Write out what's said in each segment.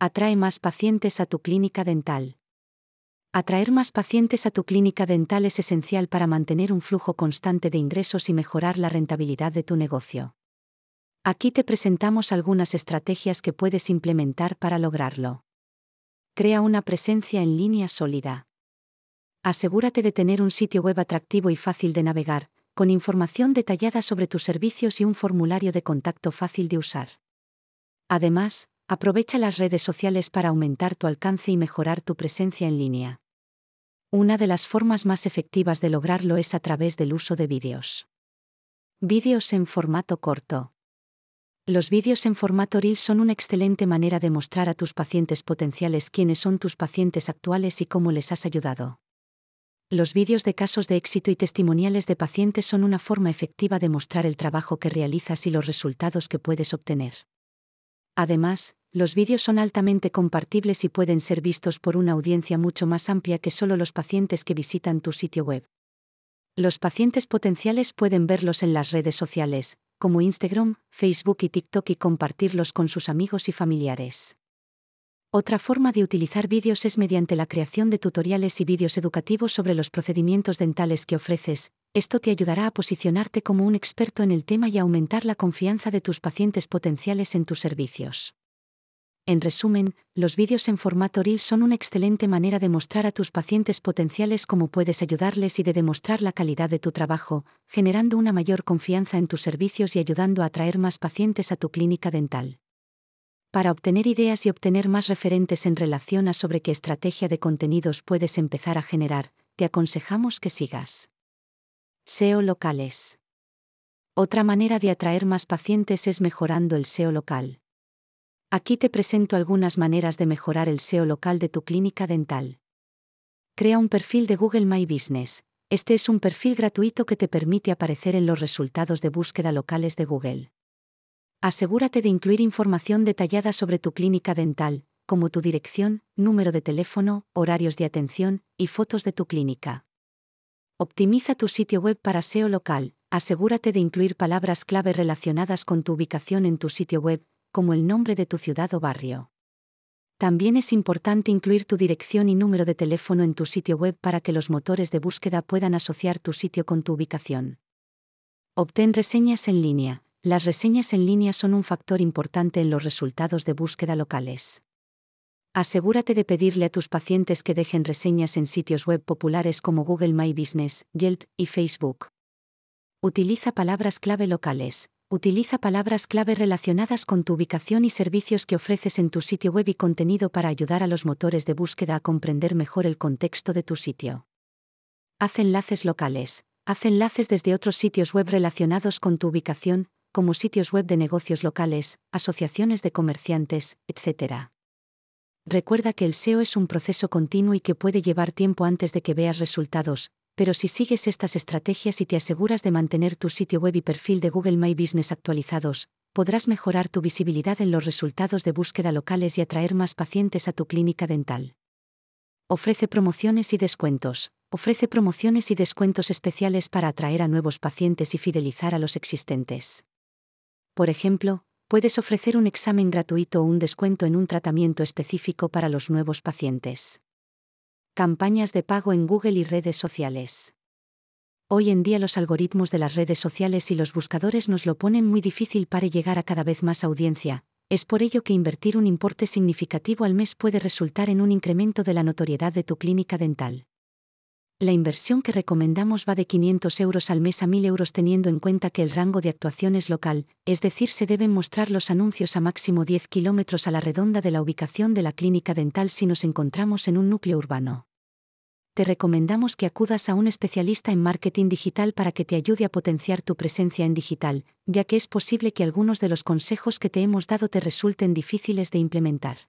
Atrae más pacientes a tu clínica dental. Atraer más pacientes a tu clínica dental es esencial para mantener un flujo constante de ingresos y mejorar la rentabilidad de tu negocio. Aquí te presentamos algunas estrategias que puedes implementar para lograrlo. Crea una presencia en línea sólida. Asegúrate de tener un sitio web atractivo y fácil de navegar, con información detallada sobre tus servicios y un formulario de contacto fácil de usar. Además, aprovecha las redes sociales para aumentar tu alcance y mejorar tu presencia en línea. Una de las formas más efectivas de lograrlo es a través del uso de vídeos. Vídeos en formato corto. Los vídeos en formato Reel son una excelente manera de mostrar a tus pacientes potenciales quiénes son tus pacientes actuales y cómo les has ayudado. Los vídeos de casos de éxito y testimoniales de pacientes son una forma efectiva de mostrar el trabajo que realizas y los resultados que puedes obtener. Además, los vídeos son altamente compartibles y pueden ser vistos por una audiencia mucho más amplia que solo los pacientes que visitan tu sitio web. Los pacientes potenciales pueden verlos en las redes sociales, como Instagram, Facebook y TikTok y compartirlos con sus amigos y familiares. Otra forma de utilizar vídeos es mediante la creación de tutoriales y vídeos educativos sobre los procedimientos dentales que ofreces. Esto te ayudará a posicionarte como un experto en el tema y aumentar la confianza de tus pacientes potenciales en tus servicios. En resumen, los vídeos en formato Reel son una excelente manera de mostrar a tus pacientes potenciales cómo puedes ayudarles y de demostrar la calidad de tu trabajo, generando una mayor confianza en tus servicios y ayudando a atraer más pacientes a tu clínica dental. Para obtener ideas y obtener más referentes en relación a sobre qué estrategia de contenidos puedes empezar a generar, te aconsejamos que sigas. SEO locales. Otra manera de atraer más pacientes es mejorando el SEO local. Aquí te presento algunas maneras de mejorar el SEO local de tu clínica dental. Crea un perfil de Google My Business. Este es un perfil gratuito que te permite aparecer en los resultados de búsqueda locales de Google. Asegúrate de incluir información detallada sobre tu clínica dental, como tu dirección, número de teléfono, horarios de atención y fotos de tu clínica. Optimiza tu sitio web para SEO local. Asegúrate de incluir palabras clave relacionadas con tu ubicación en tu sitio web, como el nombre de tu ciudad o barrio. También es importante incluir tu dirección y número de teléfono en tu sitio web para que los motores de búsqueda puedan asociar tu sitio con tu ubicación. Obtén reseñas en línea las reseñas en línea son un factor importante en los resultados de búsqueda locales. Asegúrate de pedirle a tus pacientes que dejen reseñas en sitios web populares como Google My Business, Yelp y Facebook. Utiliza palabras clave locales. Utiliza palabras clave relacionadas con tu ubicación y servicios que ofreces en tu sitio web y contenido para ayudar a los motores de búsqueda a comprender mejor el contexto de tu sitio. Haz enlaces locales. Haz enlaces desde otros sitios web relacionados con tu ubicación, como sitios web de negocios locales, asociaciones de comerciantes, etc. Recuerda que el SEO es un proceso continuo y que puede llevar tiempo antes de que veas resultados, pero si sigues estas estrategias y te aseguras de mantener tu sitio web y perfil de Google My Business actualizados, podrás mejorar tu visibilidad en los resultados de búsqueda locales y atraer más pacientes a tu clínica dental. Ofrece promociones y descuentos. Ofrece promociones y descuentos especiales para atraer a nuevos pacientes y fidelizar a los existentes. Por ejemplo, puedes ofrecer un examen gratuito o un descuento en un tratamiento específico para los nuevos pacientes. Campañas de pago en Google y redes sociales. Hoy en día los algoritmos de las redes sociales y los buscadores nos lo ponen muy difícil para llegar a cada vez más audiencia, es por ello que invertir un importe significativo al mes puede resultar en un incremento de la notoriedad de tu clínica dental. La inversión que recomendamos va de 500 euros al mes a 1000 euros teniendo en cuenta que el rango de actuación es local, es decir, se deben mostrar los anuncios a máximo 10 kilómetros a la redonda de la ubicación de la clínica dental si nos encontramos en un núcleo urbano. Te recomendamos que acudas a un especialista en marketing digital para que te ayude a potenciar tu presencia en digital, ya que es posible que algunos de los consejos que te hemos dado te resulten difíciles de implementar.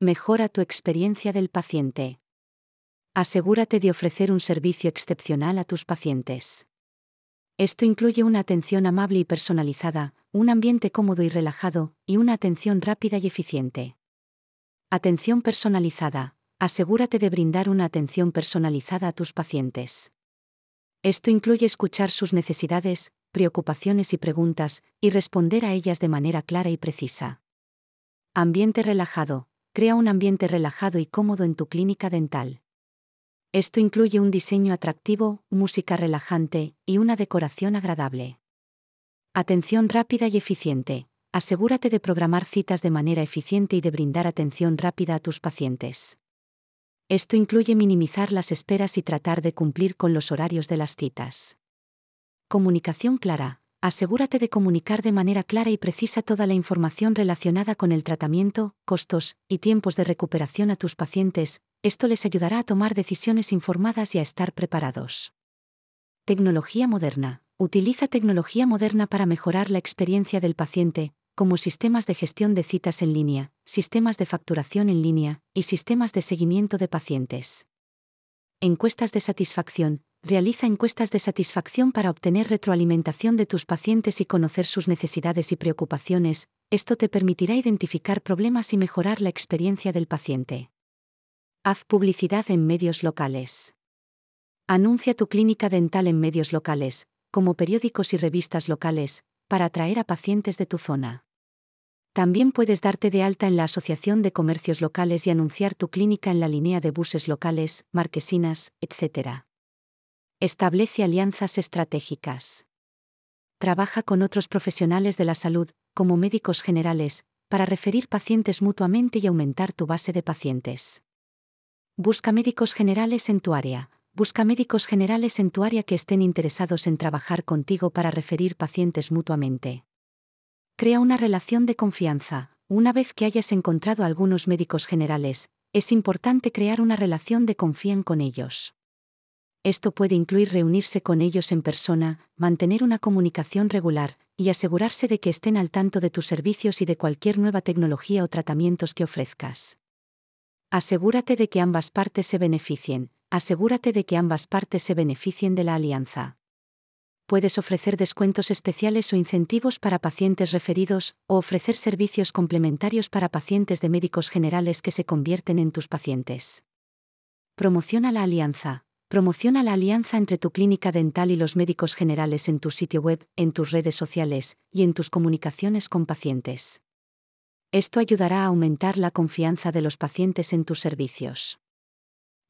Mejora tu experiencia del paciente asegúrate de ofrecer un servicio excepcional a tus pacientes. Esto incluye una atención amable y personalizada, un ambiente cómodo y relajado, y una atención rápida y eficiente. Atención personalizada. Asegúrate de brindar una atención personalizada a tus pacientes. Esto incluye escuchar sus necesidades, preocupaciones y preguntas, y responder a ellas de manera clara y precisa. Ambiente relajado. Crea un ambiente relajado y cómodo en tu clínica dental. Esto incluye un diseño atractivo, música relajante y una decoración agradable. Atención rápida y eficiente. Asegúrate de programar citas de manera eficiente y de brindar atención rápida a tus pacientes. Esto incluye minimizar las esperas y tratar de cumplir con los horarios de las citas. Comunicación clara asegúrate de comunicar de manera clara y precisa toda la información relacionada con el tratamiento, costos y tiempos de recuperación a tus pacientes, esto les ayudará a tomar decisiones informadas y a estar preparados. Tecnología moderna. Utiliza tecnología moderna para mejorar la experiencia del paciente, como sistemas de gestión de citas en línea, sistemas de facturación en línea y sistemas de seguimiento de pacientes. Encuestas de satisfacción realiza encuestas de satisfacción para obtener retroalimentación de tus pacientes y conocer sus necesidades y preocupaciones, esto te permitirá identificar problemas y mejorar la experiencia del paciente. Haz publicidad en medios locales. Anuncia tu clínica dental en medios locales, como periódicos y revistas locales, para atraer a pacientes de tu zona. También puedes darte de alta en la Asociación de Comercios Locales y anunciar tu clínica en la línea de buses locales, marquesinas, etc. Establece alianzas estratégicas. Trabaja con otros profesionales de la salud, como médicos generales, para referir pacientes mutuamente y aumentar tu base de pacientes. Busca médicos generales en tu área. Busca médicos generales en tu área que estén interesados en trabajar contigo para referir pacientes mutuamente. Crea una relación de confianza. Una vez que hayas encontrado algunos médicos generales, es importante crear una relación de confianza con ellos. Esto puede incluir reunirse con ellos en persona, mantener una comunicación regular, y asegurarse de que estén al tanto de tus servicios y de cualquier nueva tecnología o tratamientos que ofrezcas. Asegúrate de que ambas partes se beneficien, asegúrate de que ambas partes se beneficien de la alianza. Puedes ofrecer descuentos especiales o incentivos para pacientes referidos, o ofrecer servicios complementarios para pacientes de médicos generales que se convierten en tus pacientes. Promociona la alianza, Promociona la alianza entre tu clínica dental y los médicos generales en tu sitio web, en tus redes sociales y en tus comunicaciones con pacientes. Esto ayudará a aumentar la confianza de los pacientes en tus servicios.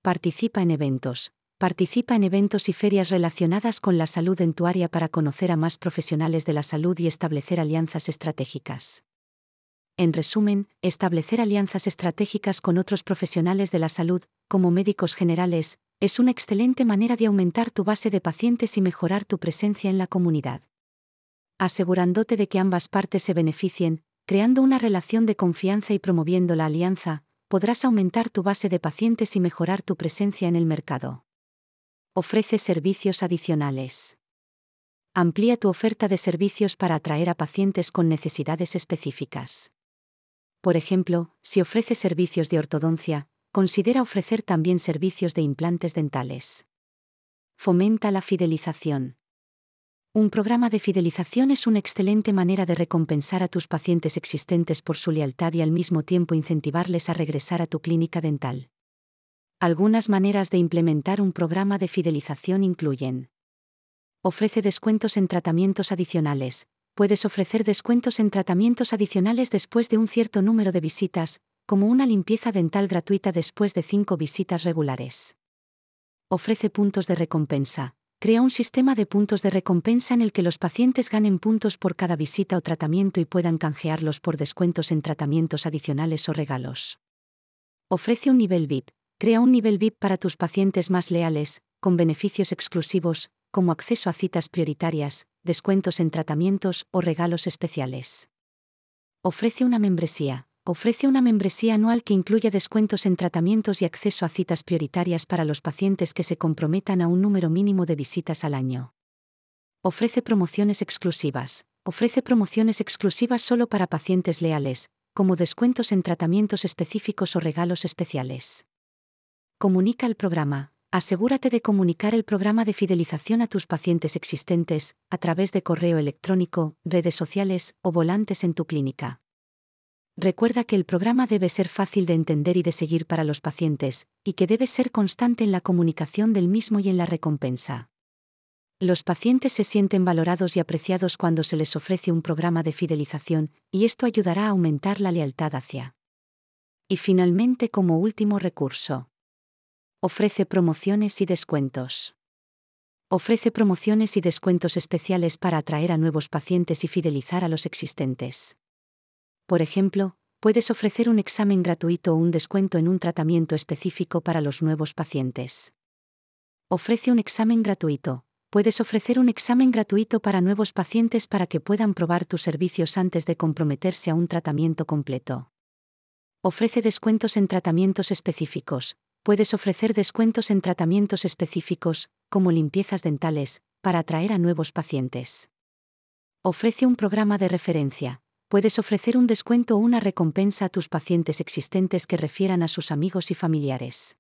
Participa en eventos. Participa en eventos y ferias relacionadas con la salud en tu área para conocer a más profesionales de la salud y establecer alianzas estratégicas. En resumen, establecer alianzas estratégicas con otros profesionales de la salud, como médicos generales, es una excelente manera de aumentar tu base de pacientes y mejorar tu presencia en la comunidad. Asegurándote de que ambas partes se beneficien, creando una relación de confianza y promoviendo la alianza, podrás aumentar tu base de pacientes y mejorar tu presencia en el mercado. Ofrece servicios adicionales. Amplía tu oferta de servicios para atraer a pacientes con necesidades específicas. Por ejemplo, si ofreces servicios de ortodoncia, considera ofrecer también servicios de implantes dentales. Fomenta la fidelización. Un programa de fidelización es una excelente manera de recompensar a tus pacientes existentes por su lealtad y al mismo tiempo incentivarles a regresar a tu clínica dental. Algunas maneras de implementar un programa de fidelización incluyen Ofrece descuentos en tratamientos adicionales. Puedes ofrecer descuentos en tratamientos adicionales después de un cierto número de visitas, como una limpieza dental gratuita después de cinco visitas regulares. Ofrece puntos de recompensa. Crea un sistema de puntos de recompensa en el que los pacientes ganen puntos por cada visita o tratamiento y puedan canjearlos por descuentos en tratamientos adicionales o regalos. Ofrece un nivel VIP. Crea un nivel VIP para tus pacientes más leales, con beneficios exclusivos, como acceso a citas prioritarias, descuentos en tratamientos o regalos especiales. Ofrece una membresía ofrece una membresía anual que incluye descuentos en tratamientos y acceso a citas prioritarias para los pacientes que se comprometan a un número mínimo de visitas al año. Ofrece promociones exclusivas. Ofrece promociones exclusivas solo para pacientes leales, como descuentos en tratamientos específicos o regalos especiales. Comunica el programa. Asegúrate de comunicar el programa de fidelización a tus pacientes existentes, a través de correo electrónico, redes sociales o volantes en tu clínica. Recuerda que el programa debe ser fácil de entender y de seguir para los pacientes, y que debe ser constante en la comunicación del mismo y en la recompensa. Los pacientes se sienten valorados y apreciados cuando se les ofrece un programa de fidelización, y esto ayudará a aumentar la lealtad hacia. Y finalmente, como último recurso, ofrece promociones y descuentos. Ofrece promociones y descuentos especiales para atraer a nuevos pacientes y fidelizar a los existentes. Por ejemplo, puedes ofrecer un examen gratuito o un descuento en un tratamiento específico para los nuevos pacientes. Ofrece un examen gratuito. Puedes ofrecer un examen gratuito para nuevos pacientes para que puedan probar tus servicios antes de comprometerse a un tratamiento completo. Ofrece descuentos en tratamientos específicos. Puedes ofrecer descuentos en tratamientos específicos, como limpiezas dentales, para atraer a nuevos pacientes. Ofrece un programa de referencia. Puedes ofrecer un descuento o una recompensa a tus pacientes existentes que refieran a sus amigos y familiares.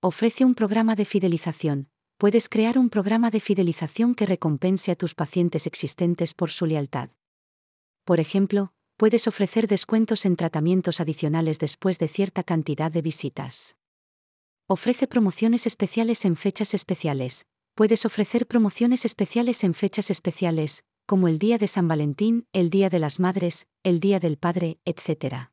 Ofrece un programa de fidelización. Puedes crear un programa de fidelización que recompense a tus pacientes existentes por su lealtad. Por ejemplo, puedes ofrecer descuentos en tratamientos adicionales después de cierta cantidad de visitas. Ofrece promociones especiales en fechas especiales. Puedes ofrecer promociones especiales en fechas especiales, como el Día de San Valentín, el Día de las Madres, el Día del Padre, etc.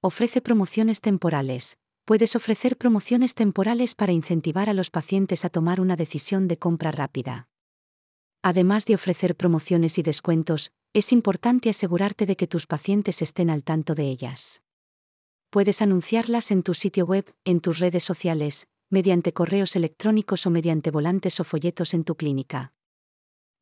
Ofrece promociones temporales. Puedes ofrecer promociones temporales para incentivar a los pacientes a tomar una decisión de compra rápida. Además de ofrecer promociones y descuentos, es importante asegurarte de que tus pacientes estén al tanto de ellas puedes anunciarlas en tu sitio web, en tus redes sociales, mediante correos electrónicos o mediante volantes o folletos en tu clínica.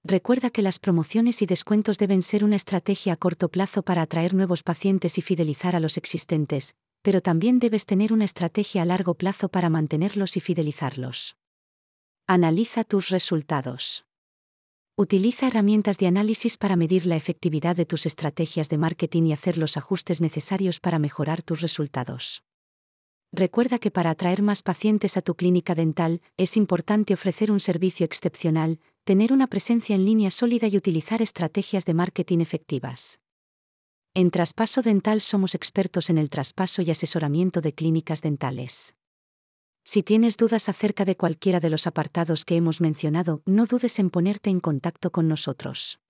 Recuerda que las promociones y descuentos deben ser una estrategia a corto plazo para atraer nuevos pacientes y fidelizar a los existentes, pero también debes tener una estrategia a largo plazo para mantenerlos y fidelizarlos. Analiza tus resultados. Utiliza herramientas de análisis para medir la efectividad de tus estrategias de marketing y hacer los ajustes necesarios para mejorar tus resultados. Recuerda que para atraer más pacientes a tu clínica dental, es importante ofrecer un servicio excepcional, tener una presencia en línea sólida y utilizar estrategias de marketing efectivas. En Traspaso Dental somos expertos en el traspaso y asesoramiento de clínicas dentales. Si tienes dudas acerca de cualquiera de los apartados que hemos mencionado, no dudes en ponerte en contacto con nosotros.